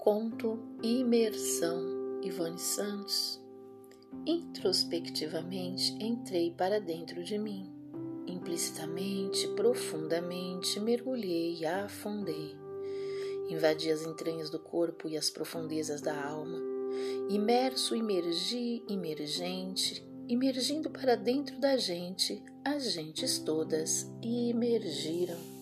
Conto Imersão Ivone Santos. Introspectivamente entrei para dentro de mim. Implicitamente, profundamente, mergulhei e afundei. Invadi as entranhas do corpo e as profundezas da alma. Imerso, imergi, emergente, emergindo para dentro da gente, as gentes todas emergiram.